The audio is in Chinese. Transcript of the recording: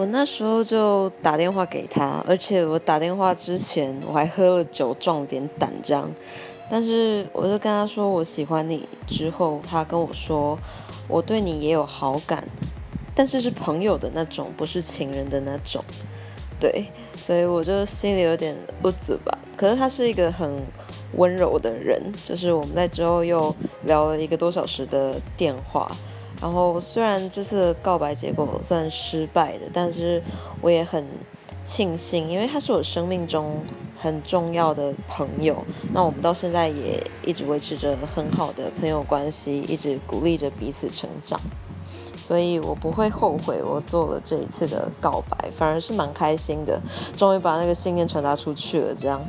我那时候就打电话给他，而且我打电话之前我还喝了酒壮点胆这样。但是我就跟他说我喜欢你之后，他跟我说我对你也有好感，但是是朋友的那种，不是情人的那种。对，所以我就心里有点不足吧。可是他是一个很温柔的人，就是我们在之后又聊了一个多小时的电话。然后虽然这次告白结果算失败的，但是我也很庆幸，因为他是我生命中很重要的朋友。那我们到现在也一直维持着很好的朋友关系，一直鼓励着彼此成长。所以我不会后悔我做了这一次的告白，反而是蛮开心的，终于把那个信念传达出去了。这样。